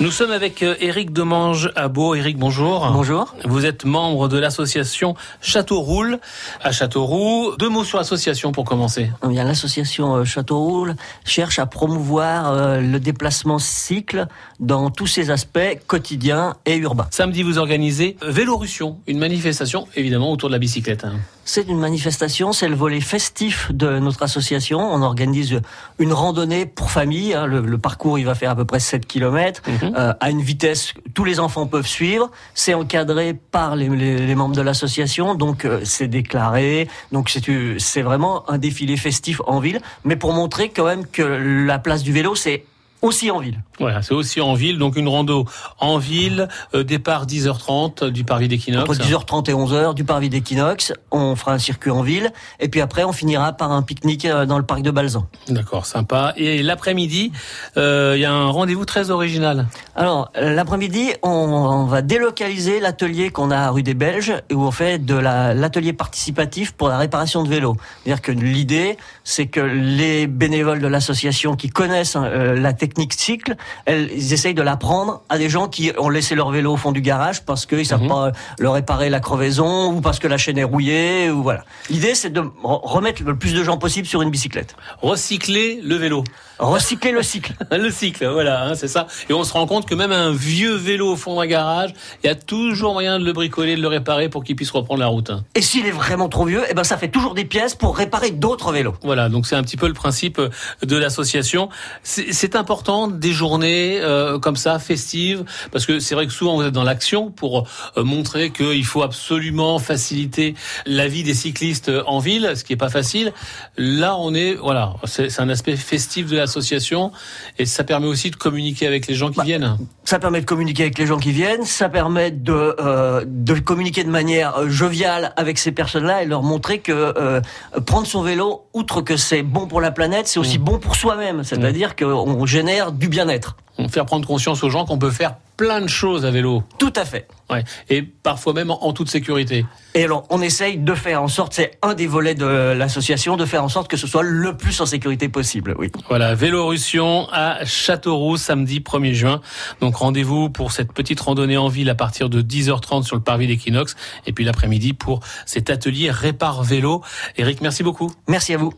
Nous sommes avec euh, Demange à Beau. Eric, bonjour. Bonjour. Vous êtes membre de l'association Châteauroule à Châteauroux. Deux mots sur l'association pour commencer. Eh l'association euh, Châteauroule cherche à promouvoir euh, le déplacement cycle dans tous ses aspects quotidiens et urbains. Samedi, vous organisez Vélorussion, une manifestation évidemment autour de la bicyclette. Hein. C'est une manifestation, c'est le volet festif de notre association. On organise une randonnée pour famille. Hein. Le, parcours, il va faire à peu près 7 km. Euh, à une vitesse tous les enfants peuvent suivre. C'est encadré par les, membres de l'association, donc euh, c'est déclaré. Donc c'est vraiment un défilé festif en ville, mais pour montrer quand même que la place du vélo, c'est aussi en ville. Voilà, c'est aussi en ville, donc une rando en ville, euh, départ 10h30 du parvis d'Equinox. Entre 10h30 et 11h du parvis d'Equinox, on fera un circuit en ville, et puis après on finira par un pique-nique euh, dans le parc de Balzan. D'accord, sympa. Et l'après-midi, euh, il y a un rendez-vous très original. Alors, l'après-midi, on, va délocaliser l'atelier qu'on a à rue des Belges, où on fait de l'atelier participatif pour la réparation de vélos. C'est-à-dire que l'idée, c'est que les bénévoles de l'association qui connaissent la technique cycle, ils essayent de l'apprendre à des gens qui ont laissé leur vélo au fond du garage parce qu'ils savent mhm. pas leur réparer la crevaison ou parce que la chaîne est rouillée ou voilà. L'idée c'est de remettre le plus de gens possible sur une bicyclette. Recycler le vélo. Recycler le cycle. le cycle, voilà, hein, c'est ça. Et on se rend compte que même un vieux vélo au fond d'un garage, il y a toujours moyen de le bricoler, de le réparer pour qu'il puisse reprendre la route. Hein. Et s'il est vraiment trop vieux, eh ben ça fait toujours des pièces pour réparer d'autres vélos. Voilà, donc c'est un petit peu le principe de l'association. C'est important des journées euh, comme ça, festives, parce que c'est vrai que souvent vous êtes dans l'action pour euh, montrer qu'il faut absolument faciliter la vie des cyclistes en ville, ce qui est pas facile. Là, on est, voilà, c'est un aspect festif de la association et ça permet aussi de communiquer avec les gens qui bah, viennent. Ça permet de communiquer avec les gens qui viennent, ça permet de, euh, de communiquer de manière euh, joviale avec ces personnes-là et leur montrer que euh, prendre son vélo, outre que c'est bon pour la planète, c'est aussi mmh. bon pour soi-même, c'est-à-dire mmh. qu'on génère du bien-être. On faire prendre conscience aux gens qu'on peut faire plein de choses à vélo. Tout à fait. Ouais. Et parfois même en, toute sécurité. Et alors, on essaye de faire en sorte, c'est un des volets de l'association, de faire en sorte que ce soit le plus en sécurité possible. Oui. Voilà, Vélorussion à Châteauroux, samedi 1er juin. Donc rendez-vous pour cette petite randonnée en ville à partir de 10h30 sur le parvis d'Equinox. Et puis l'après-midi pour cet atelier Répare Vélo. Eric, merci beaucoup. Merci à vous.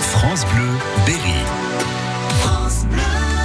France Bleu, Berry.